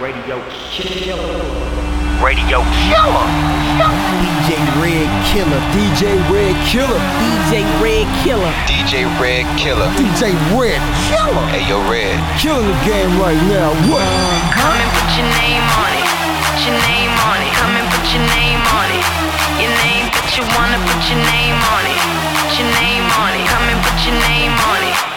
Radio killer. Radio killer. DJ Red Killer. DJ Red Killer. DJ Red Killer. DJ Red Killer. DJ Red Killer. Hey, yo, Red. Killing the game right now. What? Come and put your name on it. Put your name on it. Come and put your name on it. Your name, but you wanna put your name on it. Put your name on it. Come and put your name on it.